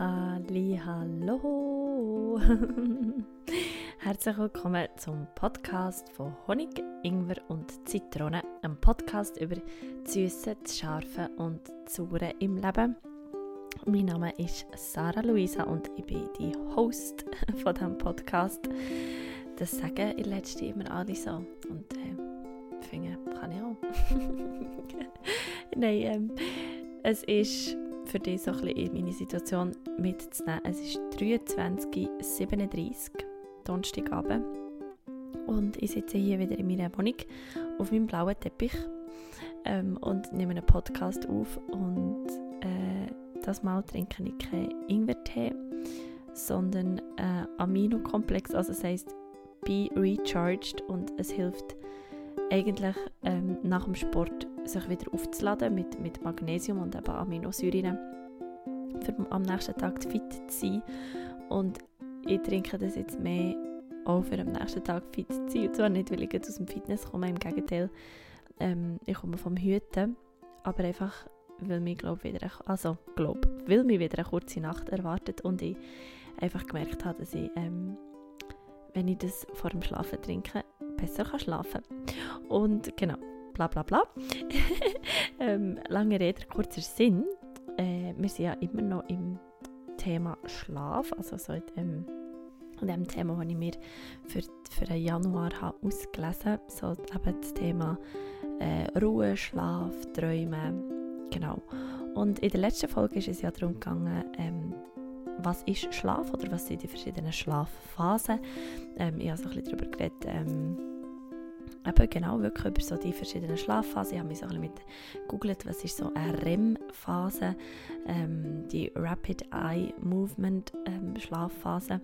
Halli, hallo! Herzlich willkommen zum Podcast von Honig, Ingwer und Zitrone, einem Podcast über Süße, Scharfe und Saure im Leben. Mein Name ist Sarah Luisa und ich bin die Host von diesem Podcast. Das sagen in letzter immer alle so und äh, finde, kann ich auch. Nein, ähm, es ist für dich so ein bisschen in meine Situation mitzunehmen. Es ist 23.37 Donnerstagabend. Und ich sitze hier wieder in meiner Wohnung auf meinem blauen Teppich. Ähm, und nehme einen Podcast auf und äh, das Mal trinke ich keinen Ingwertee, sondern äh, Aminokomplex, also das heisst Be Recharged und es hilft eigentlich ähm, nach dem Sport sich wieder aufzuladen mit, mit Magnesium und eben Aminosäuren, für am nächsten Tag fit zu sein. Und ich trinke das jetzt mehr auch für am nächsten Tag fit zu sein. Und zwar nicht, weil ich aus dem Fitness komme, im Gegenteil, ähm, ich komme vom Hüten, aber einfach, weil mich, glaub, wieder, also, glaub, weil mich wieder eine kurze Nacht erwartet und ich einfach gemerkt habe, dass ich, ähm, wenn ich das vor dem Schlafen trinke, besser kann schlafen Und genau, bla bla bla. ähm, lange Rede, kurzer Sinn. Äh, wir sind ja immer noch im Thema Schlaf, also so in dem, in dem Thema, das ich mir für, für den Januar habe ausgelesen habe. So eben das Thema äh, Ruhe, Schlaf, Träumen, genau. Und in der letzten Folge ist es ja darum gegangen, ähm, was ist Schlaf oder was sind die verschiedenen Schlafphasen. Ähm, ich habe so ein bisschen darüber geredet, ähm, eben genau wirklich über so die verschiedenen Schlafphasen. Ich habe mich so ein bisschen mit googelt, was ist so eine REM-Phase, ähm, die Rapid Eye Movement ähm, Schlafphase.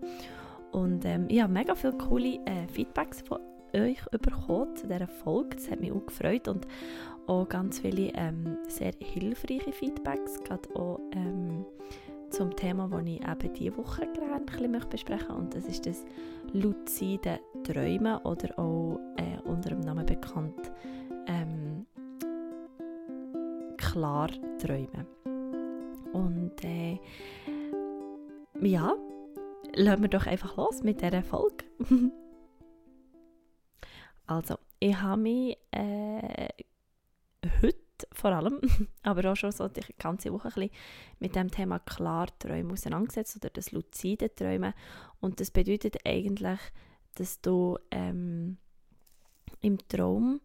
Und ähm, ich habe mega viele coole äh, Feedbacks von euch bekommen zu dieser Folge. Das hat mich auch gefreut und auch ganz viele ähm, sehr hilfreiche Feedbacks, gerade auch ähm, zum Thema, das ich eben diese Woche gerne ein bisschen besprechen möchte. Und das ist das luzide Träumen oder auch äh, unter dem Namen bekannt ähm, Klarträumen. Und äh, ja, lassen wir doch einfach los mit dieser Folge. also, ich habe mich äh, heute vor allem, aber auch schon so die ganze Woche ein bisschen mit dem Thema Klarträumen auseinandergesetzt oder das luzide Träumen. Und das bedeutet eigentlich, dass du ähm, im Traum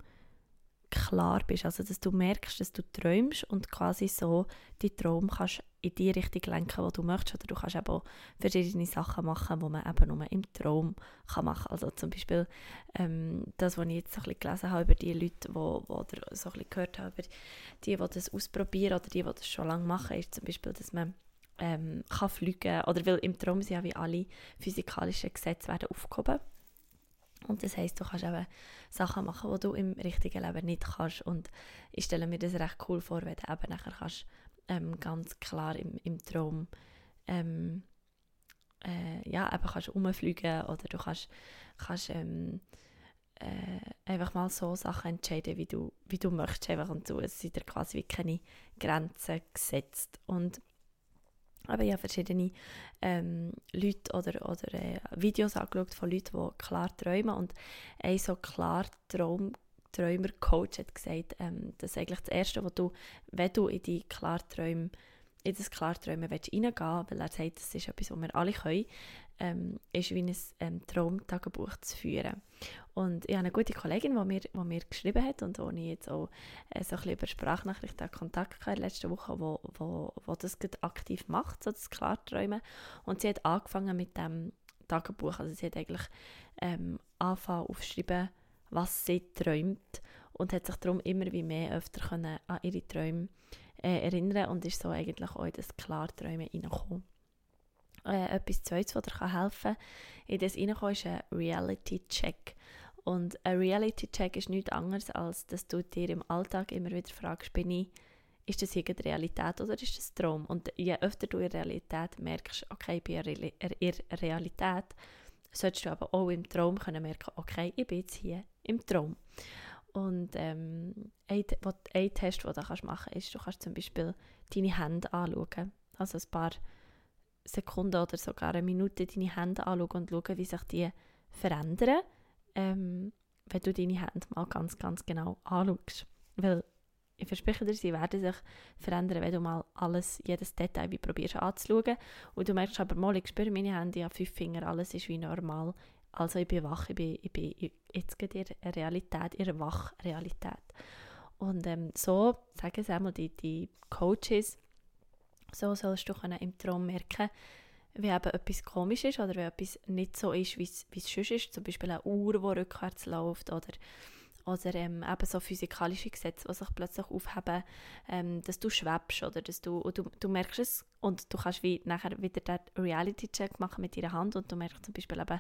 klar bist, also dass du merkst, dass du träumst und quasi so die Traum kannst in die Richtung lenken, wo du möchtest, oder du kannst eben auch verschiedene Sachen machen, die man eben nur im Traum kann machen. Also zum Beispiel ähm, das, was ich jetzt so ein bisschen gelesen habe über die Leute, wo, wo oder so ein bisschen gehört habe, über die, die das ausprobieren oder die, die das schon lange machen, ist zum Beispiel, dass man ähm, kann fliegen oder weil im Traum sind ja wie alle physikalischen Gesetze werden aufgehoben und das heißt, du kannst eben Sachen machen, die du im richtigen Leben nicht kannst. Und ich stelle mir das recht cool vor, wenn du eben nachher kannst, ähm, ganz klar im, im Traum ähm, äh, ja, eben kannst rumfliegen oder du kannst, kannst ähm, äh, einfach mal so Sachen entscheiden, wie du, wie du möchtest. Einfach und so. Es sind quasi wie keine Grenzen gesetzt. Und aber ich habe verschiedene ähm, Leute oder, oder äh, Videos angeschaut von Leuten, die klar träumen. Und ein so klar Traum, Träumer-Coach hat gesagt, ähm, dass eigentlich das Erste, was du, wenn du in die Klarträume in das Klarträumen reingehen willst, weil er sagt, das ist etwas, was wir alle können, ähm, ist wie ein ähm, Traumtagebuch zu führen. Und ich habe eine gute Kollegin, die mir, die mir geschrieben hat und wo ich jetzt auch äh, so ein bisschen über Sprachnachrichten Kontakt hatte letzte Woche, wo, wo, wo das aktiv macht, so das Klarträumen. Und sie hat angefangen mit dem Tagebuch, also sie hat eigentlich ähm, angefangen aufschreiben, was sie träumt und hat sich darum immer wie mehr öfter können an ihre Träume äh, erinnern und ist so eigentlich auch in das Klarträumen reingekommen. Äh, etwas Zweites, was dir helfen kann, in das reinkommen, ist ein Reality-Check. Und ein Reality-Check ist nichts anderes, als dass du dir im Alltag immer wieder fragst, bin ich, ist das irgendeine Realität oder ist das Traum? Und je öfter du in der Realität merkst, okay, ich bin in der Realität, solltest du aber auch im Traum können merken, okay, ich bin jetzt hier im Traum. Und ähm, ein, ein Test, den du machen kannst, ist, du kannst zum Beispiel deine Hände anschauen. Also ein paar Sekunde oder sogar eine Minute deine Hände anschauen und schauen, wie sich die verändern, ähm, wenn du deine Hände mal ganz, ganz genau anschaust. Weil ich verspreche dir, sie werden sich verändern, wenn du mal alles, jedes Detail wie probierst anzuschauen. Und du merkst aber mal, ich spüre meine Hände, ich habe fünf Finger, alles ist wie normal. Also ich bin wach, ich bin, ich bin jetzt geht in der Realität, in der Wachrealität. Und ähm, so sagen sie einmal die, die Coaches, so sollst du im Traum merken, wie eben etwas komisch ist oder wenn etwas nicht so ist, wie es sonst ist. Zum Beispiel eine Uhr, die rückwärts läuft oder, oder ähm, eben so physikalische Gesetze, die sich plötzlich aufheben, ähm, dass du schwebst oder dass du, du, du merkst es und du kannst wie nachher wieder den Reality-Check machen mit deiner Hand und du merkst zum Beispiel eben,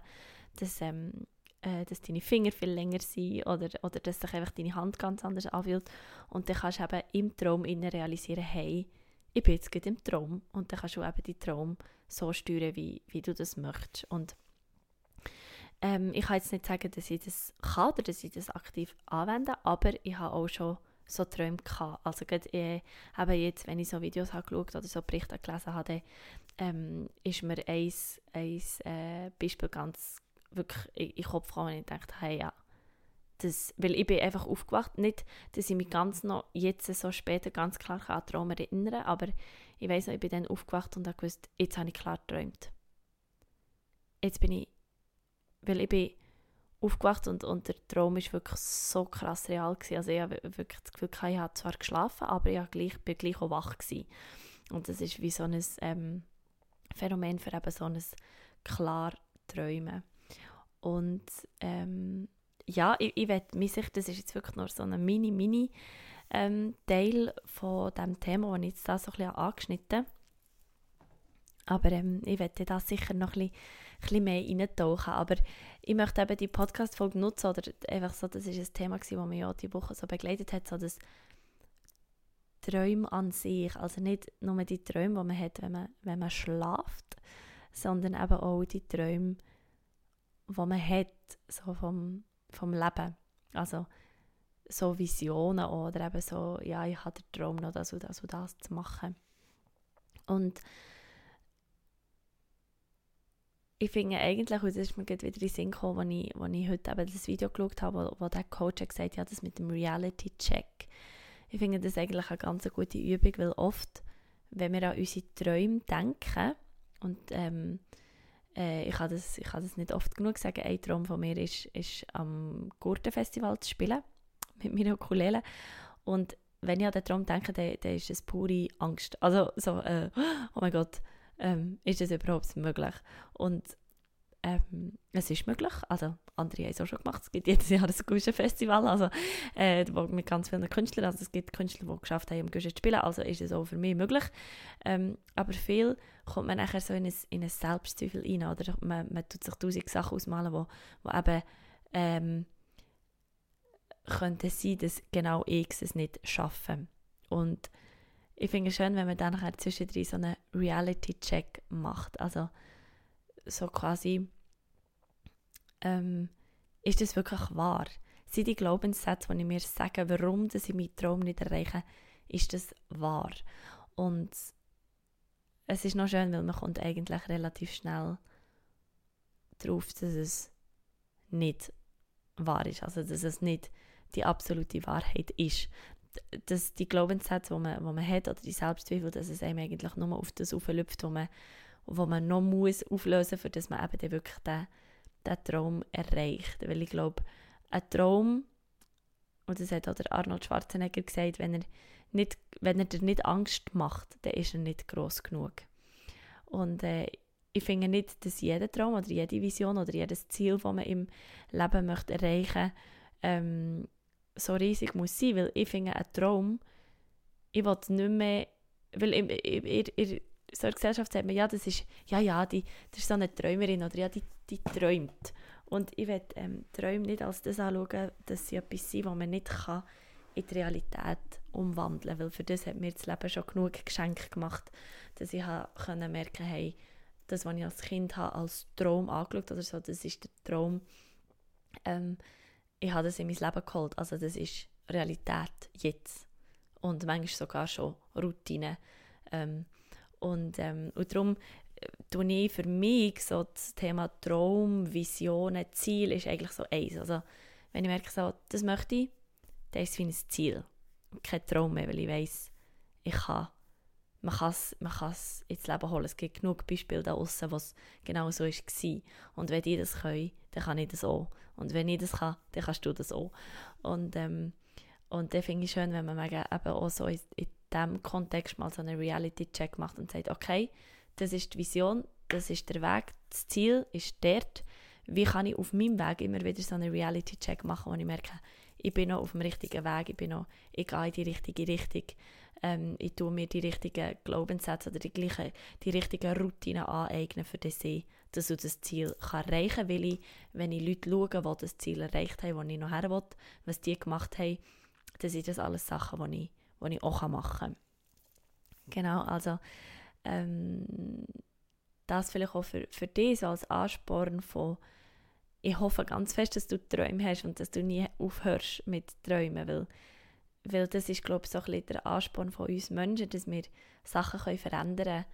dass, ähm, äh, dass deine Finger viel länger sind oder, oder dass sich einfach deine Hand ganz anders anfühlt und dann kannst du eben im Traum realisieren, hey, ich bin jetzt gerade im Traum und dann kannst du eben die Traum so steuern, wie, wie du das möchtest. Und ähm, ich kann jetzt nicht sagen, dass ich das kann oder dass ich das aktiv anwende, aber ich habe auch schon so Träume gehabt. Also gerade äh, eben jetzt, wenn ich so Videos habe oder so Berichte gelesen habe, ähm, ist mir ein, ein äh, Beispiel ganz wirklich in den Kopf gekommen und ich dachte, hey ja, das, weil ich bin einfach aufgewacht, nicht, dass ich mich ganz noch jetzt so später ganz klar an Traum erinnern aber ich weiß noch, ich bin dann aufgewacht und habe gewusst, jetzt habe ich klar geträumt. Jetzt bin ich, weil ich bin aufgewacht und, und der Traum ist wirklich so krass real gewesen. Also ich habe wirklich das Gefühl, ich habe zwar geschlafen, aber ich gleich, bin gleich auch wach gewesen. Und das ist wie so ein ähm, Phänomen für eben so ein klar Träumen. Und ähm, ja, ich, ich werde mich sicher, das ist jetzt wirklich nur so ein mini, mini ähm, Teil von dem Thema, das ich jetzt da so ein bisschen angeschnitten aber ähm, ich werde da sicher noch ein bisschen, ein bisschen mehr reintauchen. Aber ich möchte eben die Podcast-Folge nutzen, oder einfach so, das ist ein Thema das mich ja die Woche so begleitet hat, so das Träume an sich, also nicht nur die Träume, die man hat, wenn man, wenn man schläft, sondern eben auch die Träume, die man hat, so vom, vom Leben. Also so Visionen oder eben so, ja, ich habe den Traum noch das und das und das zu machen. Und ich finde eigentlich, und das ist mir wieder in den Sinn gekommen, als ich, als ich heute eben das Video geschaut habe, wo, wo der Coach gesagt hat, ja, das mit dem Reality-Check. Ich finde das eigentlich eine ganz gute Übung, weil oft, wenn wir an unsere Träume denken, und ähm, äh, ich, kann das, ich kann das nicht oft genug sagen, ein Traum von mir ist, ist am Gurtenfestival zu spielen mit meiner Ukulele. Und wenn ich an den Traum denke, dann, dann ist es pure Angst. Also so, äh, oh mein Gott, ähm, ist das überhaupt möglich? Und ähm, es ist möglich, also andere haben es auch schon gemacht, es gibt jedes Jahr ein Guschen-Festival, also äh, mit ganz vielen Künstlern, also es gibt Künstler, die geschafft haben, um Guschen zu spielen, also ist es auch für mich möglich. Ähm, aber viel kommt man nachher so in ein, in ein Selbstzweifel rein, oder man, man tut sich tausend Sachen ausmalen, wo eben ähm, könnte sein, dass genau ich es nicht schaffe. Und ich finde es schön, wenn man dann nachher zwischendrin so einen Reality-Check macht. Also so quasi, ähm, ist das wirklich wahr? Sind die Glaubenssätze, die ich mir sage, warum dass ich meinen Traum nicht erreiche, ist das wahr? Und es ist noch schön, weil man kommt eigentlich relativ schnell darauf, dass es nicht wahr ist. Also dass es nicht die absolute Wahrheit ist. Dass die Glaubenssätze, die man, die man hat, oder die Selbstzweifel, dass es einem eigentlich nur auf das auflüpft, wo man, wo man noch muss auflösen muss, damit man eben dann wirklich den, Traum erreicht. Weil ich glaube, ein Traum, und das hat auch der Arnold Schwarzenegger gesagt, wenn er, nicht, wenn er dir nicht Angst macht, dann ist er nicht groß genug. Und äh, ich finde nicht, dass jeder Traum oder jede Vision oder jedes Ziel, das man im Leben möchte erreichen möchte, ähm, so riesig muss sein, weil ich finde, ein Traum, ich will nicht mehr, weil in, in, in so einer Gesellschaft sagt man, ja, das ist, ja, ja, die, das ist so eine Träumerin oder ja, die, die träumt. Und ich will ähm, Träume nicht als das anschauen, dass sie etwas sind, was man nicht kann in die Realität umwandeln kann, weil für das hat mir das Leben schon genug Geschenk gemacht, dass ich konnte merken, hey, das, was ich als Kind habe, als Traum angeschaut oder so, das ist der Traum, ähm, ich habe das in mein Leben geholt. Also das ist Realität jetzt. Und manchmal sogar schon Routine. Ähm, und, ähm, und darum tue ich für mich so das Thema Traum, Visionen, Ziel ist eigentlich so eins. Also wenn ich merke, so, das möchte ich, dann ist es wie ein Ziel. Kein Traum mehr, weil ich weiss, ich kann, man kann es ins Leben holen. Es gibt genug Beispiele da draußen, wo es genau so war. Und wenn die das können, dann kann ich das auch. Und wenn ich das kann, dann kannst du das auch. Und, ähm, und dann finde ich schön, wenn man eben auch so in, in diesem Kontext mal so einen Reality-Check macht und sagt, okay, das ist die Vision, das ist der Weg, das Ziel ist dort. Wie kann ich auf meinem Weg immer wieder so einen Reality-Check machen, wo ich merke, ich bin noch auf dem richtigen Weg, ich, bin noch, ich gehe in die richtige Richtung, ähm, ich tue mir die richtigen Glaubenssätze oder die, gleichen, die richtigen Routinen aneignen, für das ich das, das Ziel kann erreichen kann, weil ich, wenn ich Leute schaue, die das Ziel erreicht haben, wo ich noch her will, was die gemacht haben, dann sind das alles Sachen, die ich, die ich auch machen kann. Genau, also ähm, das vielleicht auch für, für dich so als Ansporn von ich hoffe ganz fest, dass du Träume hast und dass du nie aufhörst mit Träumen, weil, weil das ist, glaube ich, so ein bisschen der Ansporn von uns Menschen, dass wir Sachen können verändern können,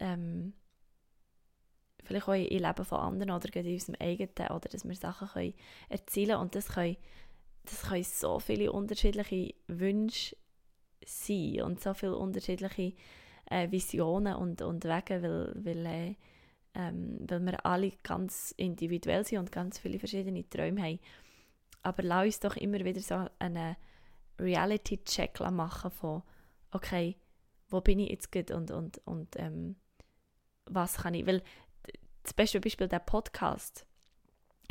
ähm, vielleicht auch im Leben von anderen oder in unserem eigenen, oder dass wir Sachen können erzielen und das können, das können so viele unterschiedliche Wünsche sein und so viele unterschiedliche äh, Visionen und, und Wege, weil, weil, äh, ähm, weil wir alle ganz individuell sind und ganz viele verschiedene Träume haben. Aber lass uns doch immer wieder so einen Reality-Check machen von, okay, wo bin ich jetzt gut und, und, und ähm, was kann ich, weil das beste Beispiel der Podcast,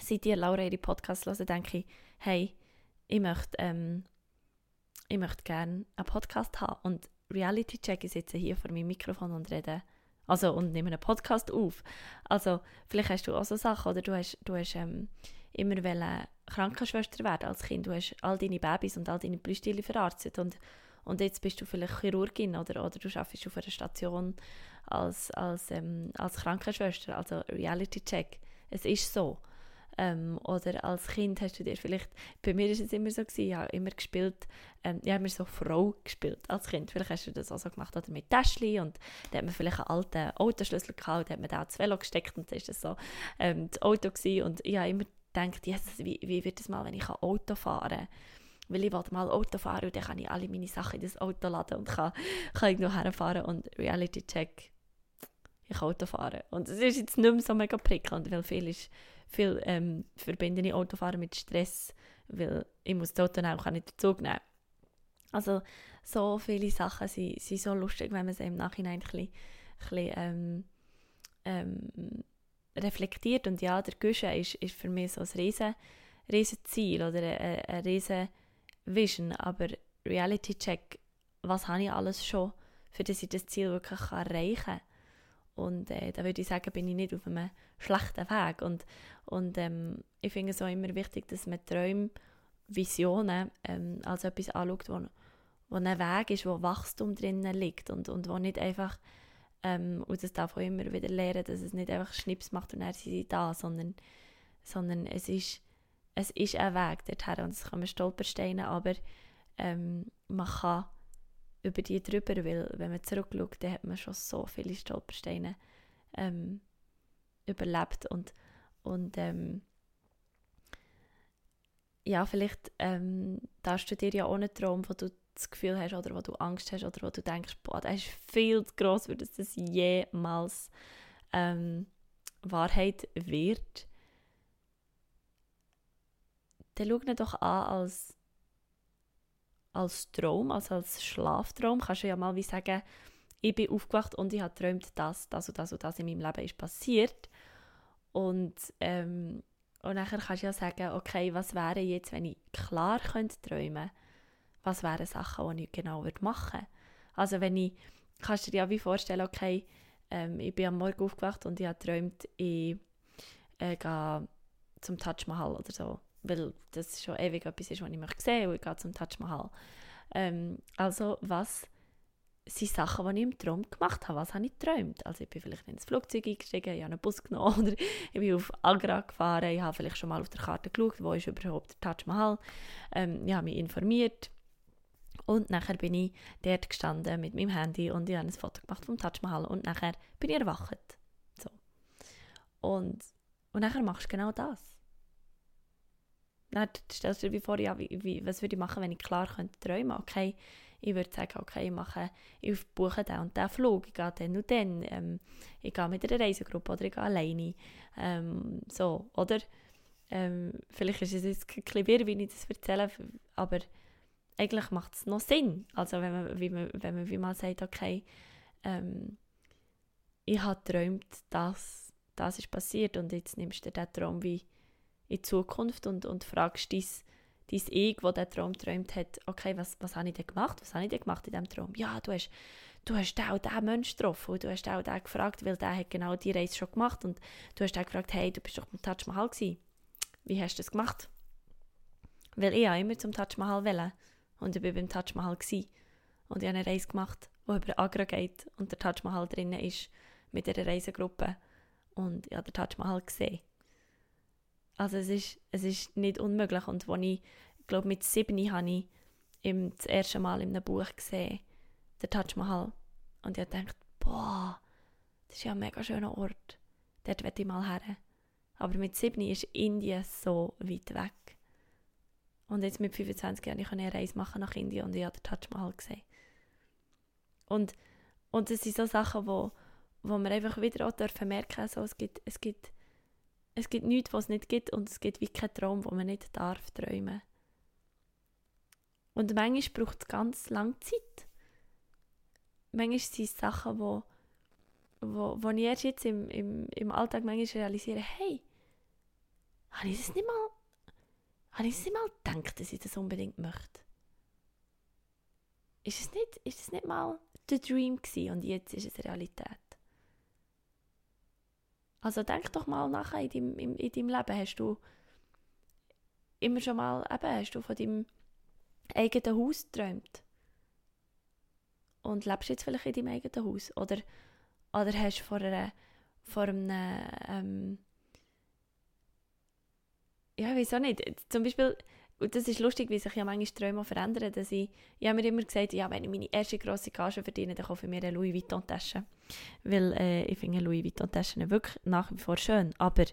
seit ihr Laura ihre Podcast hören, denke ich, hey, ich möchte, ähm, ich möchte gerne einen Podcast haben und Reality Check, ich sitze hier vor meinem Mikrofon und rede, also und nehme einen Podcast auf. Also vielleicht hast du auch so Sachen, oder du hast, du hast ähm, immer Krankenschwester werden als Kind, du hast all deine Babys und all deine Brüste verarztet und, und jetzt bist du vielleicht Chirurgin oder, oder du arbeitest auf einer Station als, als, ähm, als Krankenschwester, also Reality Check. Es ist so. Ähm, oder als Kind hast du dir vielleicht, bei mir war es immer so, gewesen, ich habe immer gespielt, ähm, ich habe immer so Frau gespielt als Kind. Vielleicht hast du das auch so gemacht, oder mit Täschchen und da hat man vielleicht einen alten Autoschlüssel gehabt, da hat man da ins Velo gesteckt und dann war das so ähm, das Auto gewesen. und ich habe immer gedacht, Jesus, wie, wie wird es mal, wenn ich Auto fahren kann? weil ich wollte mal Auto fahren und dann kann ich alle meine Sachen in das Auto laden und kann, kann irgendwo herfahren und Reality Check, ich kann Auto fahren. Und es ist jetzt nicht mehr so mega prickelnd, weil viel ist viel ähm, verbinde ich Autofahren mit Stress, weil ich muss nehmen und kann nicht den Zug nehmen. Also so viele Sachen sind, sind so lustig, wenn man sie im Nachhinein ein bisschen, ein bisschen ähm, ähm, reflektiert. Und ja, der Guschen ist, ist für mich so ein riesen, riesen Ziel oder eine, eine riesen Vision, aber Reality Check, was habe ich alles schon, für das ich das Ziel wirklich erreichen kann. Und äh, da würde ich sagen, bin ich nicht auf einem schlechten Weg. Und, und ähm, ich finde es auch immer wichtig, dass man Träume, Visionen ähm, als etwas anschaut, wo, wo ein Weg ist, wo Wachstum drinnen liegt und, und wo nicht einfach, ähm, und das darf auch immer wieder lernen, dass es nicht einfach Schnips macht und sind sie da, sondern, sondern es, ist, es ist ein Weg dorthin und es kommen Stolpersteine, aber ähm, man kann über die drüber, weil wenn man zurückschaut, dann hat man schon so viele Stolpersteine ähm, überlebt und, und ähm, ja, vielleicht ähm, darfst du dir ja auch einen Traum, wo du das Gefühl hast oder wo du Angst hast oder wo du denkst, boah, das ist viel zu gross, für das das jemals ähm, Wahrheit wird. Dann schau ihn doch an als als Traum, also als Schlaftraum, kannst du ja mal wie sagen, ich bin aufgewacht und ich habe geträumt, dass das und das und das in meinem Leben ist passiert. Und, ähm, und dann kannst du ja sagen, okay, was wäre jetzt, wenn ich klar könnte träumen was wären Sachen, die ich genau machen würde. Also wenn ich, kannst du dir ja wie vorstellen, okay, ähm, ich bin am Morgen aufgewacht und ich habe geträumt, ich äh, gehe zum Taj Mahal oder so weil das schon ewig etwas ist, was ich möchte sehen und ich gehe zum Taj Mahal. Ähm, also was sind Sachen, die ich im Traum gemacht habe. Was habe ich geträumt? Also ich bin vielleicht ins Flugzeug eingestiegen, ich habe einen Bus genommen oder ich bin auf Agra gefahren, ich habe vielleicht schon mal auf der Karte geschaut, wo ist überhaupt der Taj Mahal. Ähm, ich habe mich informiert und nachher bin ich dort gestanden mit meinem Handy und ich habe ein Foto gemacht vom Taj Mahal und nachher bin ich erwacht. Und, und nachher machst du genau das. Dann stellst du dir vor, ja, wie, wie, was würde ich machen, wenn ich klar könnte träumen Okay, ich würde sagen, okay, ich, mache, ich buche den und den Flug, ich gehe dann und dann, ähm, ich gehe mit einer Reisegruppe oder ich gehe alleine. Ähm, so, oder? Ähm, vielleicht ist es jetzt ein bisschen wirr, wie ich das erzähle, aber eigentlich macht es noch Sinn. Also wenn man, wie man, wenn man wie mal sagt, okay, ähm, ich habe geträumt, dass das ist passiert und jetzt nimmst du den Traum wie in die Zukunft und, und fragst dein, dein Ich, das diesen Traum geträumt hat, okay, was, was habe ich denn gemacht? Was habe ich denn gemacht in diesem Traum? Ja, du hast, du hast auch diesen Menschen getroffen und du hast auch den gefragt, weil der hat genau die Reise schon gemacht und du hast auch gefragt, hey, du bist doch beim Taj Mahal gewesen. Wie hast du das gemacht? Weil ich auch immer zum Taj Mahal wollte und ich war beim Taj Mahal gewesen. und ich habe eine Reise gemacht, die über Agra geht und der Taj Mahal drinnen ist mit einer Reisegruppe und ich habe den Taj Mahal gesehen. Also es ist, es ist nicht unmöglich und als ich, glaube mit sieben habe ich im, das erste Mal in einem Buch gesehen, den Taj Mahal und ich gedacht, boah, das ist ja ein mega schöner Ort, dort will ich mal her. Aber mit sieben ist Indien so weit weg. Und jetzt mit 25 Jahren ich eine Reise machen nach Indien und ich habe den Taj Mahal gesehen. Und, und das sind so Sachen, wo, wo man einfach wieder auch dürfen merken also es gibt, es gibt, es gibt nichts, was es nicht gibt und es gibt wie keinen Traum, wo man nicht darf träumen. Und manchmal braucht es ganz lange Zeit. Manchmal sind es Sachen, wo, wo, wo ich erst jetzt im, im, im Alltag manchmal realisiere, hey, habe ich das nicht mal, habe ich das nicht mal gedacht, dass ich das unbedingt möchte? Ist es nicht, ist es nicht mal der Dream gewesen und jetzt ist es Realität? Also denk doch mal nachher in deinem, in, in deinem Leben. Hast du immer schon mal, eben, hast du von deinem eigenen Haus geträumt? Und lebst jetzt vielleicht in deinem eigenen Haus? Oder, oder hast du vor, einer, vor einem, ähm, ja, auch nicht, zum Beispiel, und das ist lustig, wie sich ja manchmal Träume verändern, dass ich, ich habe mir immer gesagt, ja, wenn ich meine erste grosse Gage verdiene, dann kaufe ich mir eine Louis Vuitton-Tasche. Weil äh, ich finde Louis Vuitton-Taschen wirklich nach wie vor schön. Aber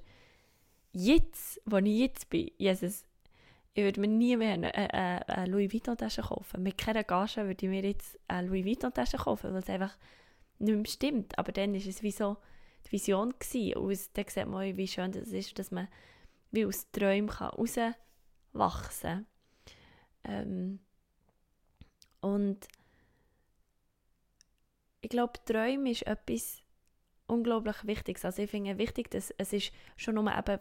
jetzt, wo ich jetzt bin, Jesus, ich würde mir nie mehr eine, eine, eine Louis Vuitton-Tasche kaufen. Mit keiner Gage würde ich mir jetzt eine Louis Vuitton-Tasche kaufen, weil es einfach nicht mehr stimmt. Aber dann war es wie so die Vision gewesen. Und dann sieht man, wie schön das ist, dass man wie aus Träumen kann. Ähm, und ich glaube, Träume ist etwas unglaublich Wichtiges. Also ich finde wichtig, dass es ist schon nur eben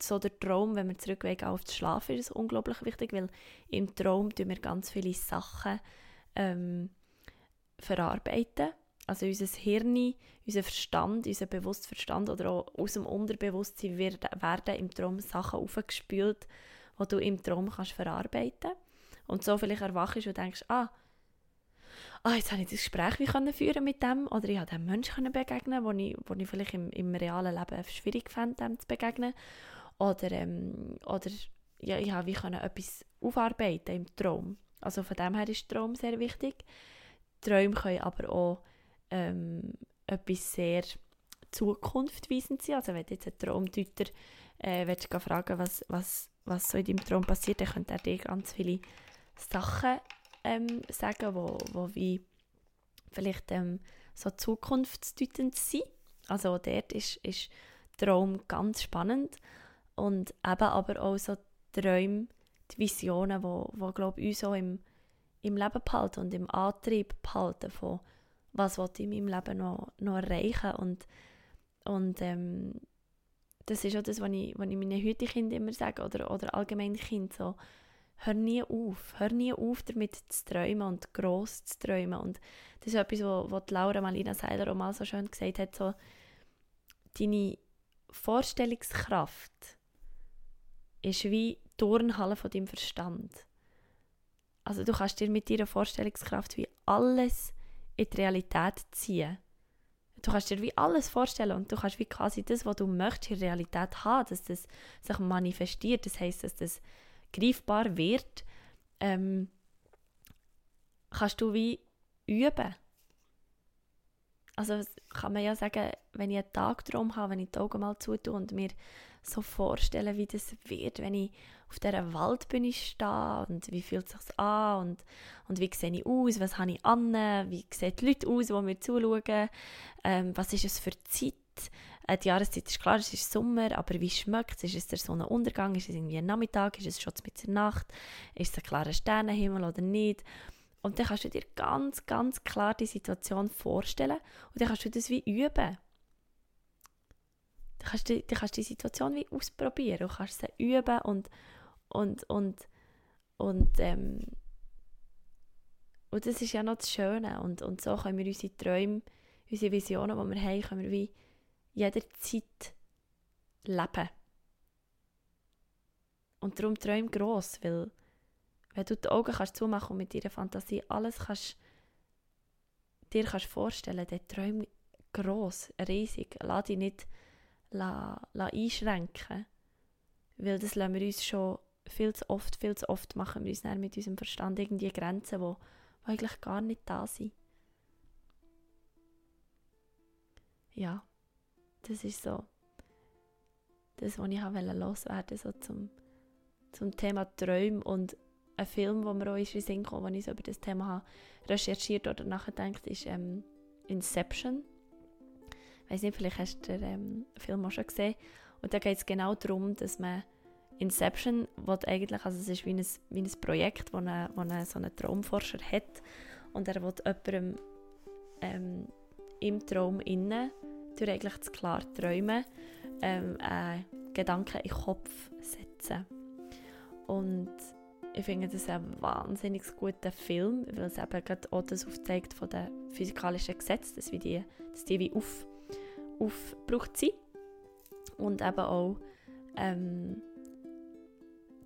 so der Traum, wenn wir zurückwegen auf das Schlafen, ist es unglaublich wichtig, weil im Traum tun wir ganz viele Sachen ähm, verarbeiten. Also unser Hirn, unser Verstand, unser Bewusstverstand oder auch aus dem Unterbewusstsein werden im Traum Sachen aufgespült, die du im Traum kannst verarbeiten Und so vielleicht erwachst und denkst, ah, ah, jetzt habe ich das Gespräch wie können führen mit dem oder ich habe dem Menschen begegnen, wo ich, wo ich vielleicht im, im realen Leben schwierig fand, dem zu begegnen. Oder, ähm, oder ja, ich habe wie können etwas aufarbeiten im Traum. Also von dem her ist Traum sehr wichtig. Träume können aber auch ähm, etwas sehr zukunftweisend sein. Also wenn du jetzt einen Traumdeuter äh, willst fragen was, was, was so in deinem Traum passiert, dann könnte er dir ganz viele Sachen ähm, sagen, wo, wo wie vielleicht ähm, so zukunftsdeutend sind. Also dort ist, ist Traum ganz spannend und eben aber auch so Träume, die Visionen, wo, wo glaube uns auch im, im Leben behalten und im Antrieb behalten von was ich in meinem Leben noch, noch erreichen und, und ähm, das ist auch das, was ich, was ich meinen heutigen Kindern immer sage oder, oder allgemein Kindern so, hör nie auf. Hör nie auf, damit zu träumen und gross zu träumen. Und das ist etwas, was Laura Malina Seiler auch mal so schön gesagt hat, so, deine Vorstellungskraft ist wie die Turnhalle von deinem Verstand. Also du kannst dir mit deiner Vorstellungskraft wie alles in die Realität ziehen. Du kannst dir wie alles vorstellen und du kannst wie quasi das, was du möchtest, in Realität haben, dass das sich manifestiert. Das heißt, dass das greifbar wird, ähm, kannst du wie üben. also kann man ja sagen, wenn ich einen Tagtraum habe, wenn ich die Augen mal zutue und mir so vorstellen, wie das wird, wenn ich auf dieser Waldbühne stehe und wie fühlt es sich an und, und wie sehe ich aus, was habe ich an, wie sehen die Leute aus, die mir zuschauen, ähm, was ist es für Zeit, äh, die Jahreszeit ist klar, es ist Sommer, aber wie schmeckt es? Ist es der Sonnenuntergang, ist es irgendwie ein Nachmittag, ist es schon mit der Nacht, ist es ein klarer Sternenhimmel oder nicht? Und dann kannst du dir ganz, ganz klar die Situation vorstellen und dann kannst du das wie üben. Dann kannst du, dann kannst du die Situation wie ausprobieren und kannst sie üben und, und, und, und, ähm, und das ist ja noch das Schöne. Und, und so können wir unsere Träume, unsere Visionen, die wir haben, können wir wie jederzeit leben. Und darum träum gross, weil wenn du die Augen kannst zumachen und mit deiner Fantasie alles kannst, dir kannst vorstellen, dann träum gross, riesig. Lass dich nicht la, la einschränken. Weil das lassen wir uns schon viel zu oft, viel zu oft machen wir uns dann mit unserem Verstand irgendwie Grenzen, die, eigentlich gar nicht da sind. Ja, das ist so das, was ich loswerden wollte, so zum, zum Thema Träume und ein Film, wo mir auch in den Sinn kam, als ich so über das Thema habe recherchiert oder nachgedacht, ist ähm, Inception. Weiß nicht, vielleicht hast du den ähm, Film auch schon gesehen. Und da geht es genau darum, dass man Inception, was eigentlich, also es ist wie ein, wie ein Projekt, wo, eine, wo eine, so ein Traumforscher hat und er will jemandem ähm, im Traum innen, durch eigentlich das klar träumen, ähm, einen Gedanken in den Kopf setzen. Und ich finde das ein wahnsinnig guter Film, weil es eben gerade auch das aufzeigt von den physikalischen Gesetzen, dass, die, dass die wie auf, aufgebraucht sind. Und eben auch, ähm,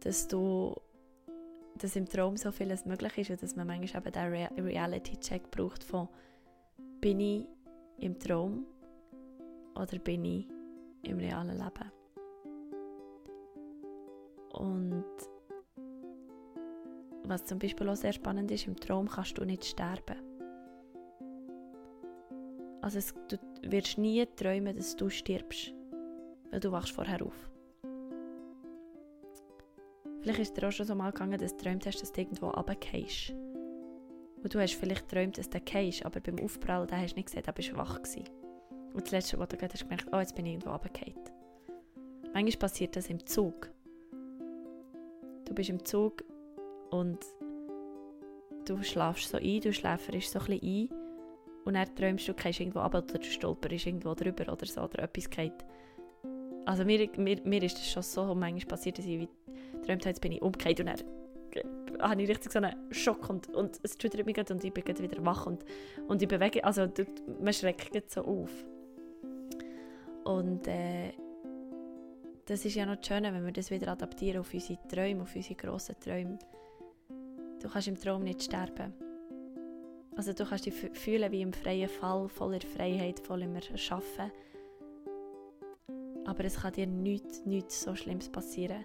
dass du dass im Traum so vieles möglich ist und dass man manchmal eben den Re Reality-Check braucht von bin ich im Traum oder bin ich im realen Leben. Und was zum Beispiel auch sehr spannend ist, im Traum kannst du nicht sterben. Also es, du wirst nie träumen, dass du stirbst, weil du wachst vorher auf. Vielleicht ist dir auch schon so mal gegangen, dass du träumt hast, dass du irgendwo runtergehst. Und du hast vielleicht geträumt, dass du gehst, aber beim Aufprall hast du nicht gesehen, da bist du wach gewesen. Und das Letzte, was du gehört hast, gemerkt, oh, jetzt bin ich irgendwo runtergefallen. Manchmal passiert das im Zug. Du bist im Zug und du schlafst so ein, du schläferst so ein bisschen ein und dann träumst du, gehst irgendwo ab oder du stolperst irgendwo drüber oder so oder etwas geht. Also mir, mir, mir ist das schon so manchmal passiert, dass ich wie träumt habe, jetzt bin ich umgekehrt und dann habe ich richtig so einen Schock und, und es schüttert mich und ich bin wieder wach und, und ich bewege, also man schreckt so auf. Und äh, das ist ja noch das Schöne, wenn wir das wieder adaptieren auf unsere Träume, auf unsere grossen Träume. Du kannst im Traum nicht sterben. Also du kannst dich fühlen wie im freien Fall, voller Freiheit, voller Erschaffen. Aber es kann dir nichts, nichts so Schlimmes passieren,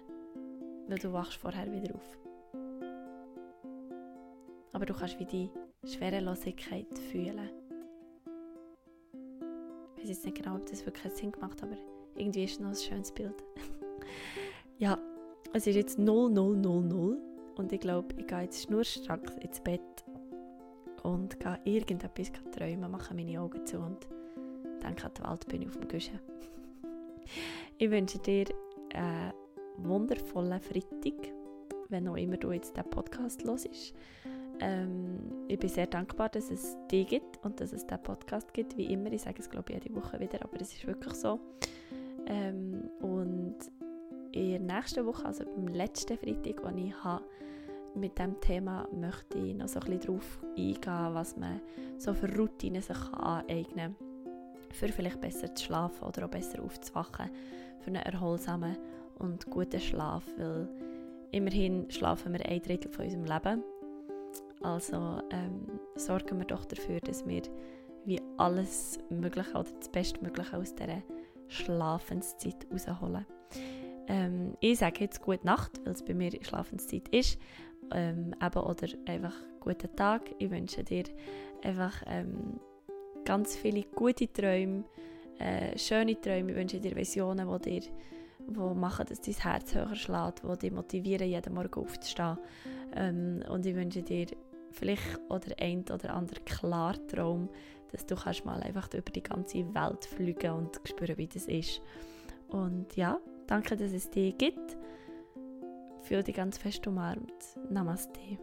weil du wachst vorher wieder auf. Aber du kannst wie die Schwerelosigkeit fühlen. Ich weiß jetzt nicht genau, ob das wirklich Sinn gemacht hat, aber irgendwie ist es noch ein schönes Bild. ja, es ist jetzt 0000 und ich glaube, ich gehe jetzt schnurstracks ins Bett und gehe irgendetwas träumen, mache meine Augen zu und denke an die Waldbühne auf dem Küchen. ich wünsche dir einen wundervollen Freitag, wenn auch immer du jetzt den Podcast hörst. Ähm, ich bin sehr dankbar, dass es dich gibt und dass es diesen Podcast gibt, wie immer. Ich sage es, glaube ich, jede Woche wieder, aber es ist wirklich so. Ähm, und in der nächsten Woche, also beim letzten Freitag, den ich habe, mit diesem Thema möchte ich noch so ein bisschen darauf eingehen, was man so für Routinen sich aneignen kann, für vielleicht besser zu schlafen oder auch besser aufzuwachen, für einen erholsamen und guten Schlaf, weil immerhin schlafen wir ein Drittel von unserem Leben. Also ähm, sorgen wir doch dafür, dass wir wie alles Mögliche oder das Bestmögliche aus dieser Schlafenszeit rausholen. Ähm, ich sage jetzt gute Nacht, weil es bei mir Schlafenszeit ist ähm, eben, oder einfach guten Tag. Ich wünsche dir einfach ähm, ganz viele gute Träume, äh, schöne Träume. Ich wünsche dir Visionen, die dir wo machen, dass dein Herz höher schlägt, die dich motivieren, jeden Morgen aufzustehen. Ähm, und ich wünsche dir vielleicht oder ein oder andere Klartraum, dass du kannst mal einfach über die ganze Welt fliegen und spüren, wie das ist. Und ja, danke, dass es dich gibt. Fühl dich ganz fest umarmt. Namaste.